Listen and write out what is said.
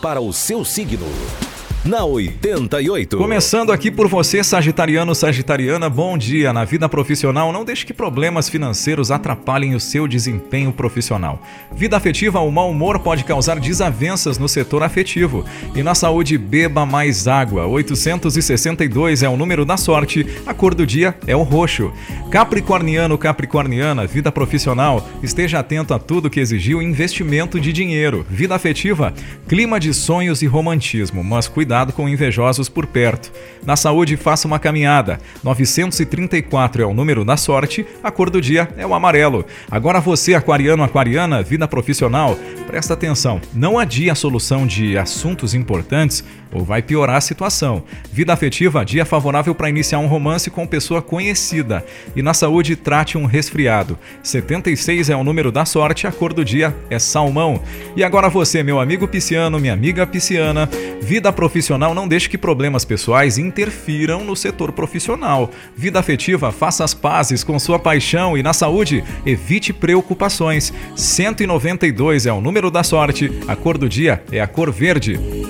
para o seu signo na 88. Começando aqui por você, Sagitariano, Sagitariana, bom dia. Na vida profissional, não deixe que problemas financeiros atrapalhem o seu desempenho profissional. Vida afetiva, o mau humor pode causar desavenças no setor afetivo. E na saúde, beba mais água. 862 é o número da sorte, a cor do dia é o roxo. Capricorniano, Capricorniana, vida profissional, esteja atento a tudo que exigiu investimento de dinheiro. Vida afetiva, clima de sonhos e romantismo, mas cuidado cuidado com invejosos por perto. Na saúde, faça uma caminhada. 934 é o número da sorte, a cor do dia é o amarelo. Agora você, aquariano, aquariana, vida profissional, presta atenção. Não adie a solução de assuntos importantes ou vai piorar a situação. Vida afetiva, dia favorável para iniciar um romance com pessoa conhecida. E na saúde, trate um resfriado. 76 é o número da sorte, a cor do dia é salmão. E agora você, meu amigo pisciano, minha amiga pisciana, vida profissional, não deixe que problemas pessoais interfiram no setor profissional. Vida afetiva, faça as pazes com sua paixão e na saúde, evite preocupações. 192 é o número da sorte, a cor do dia é a cor verde.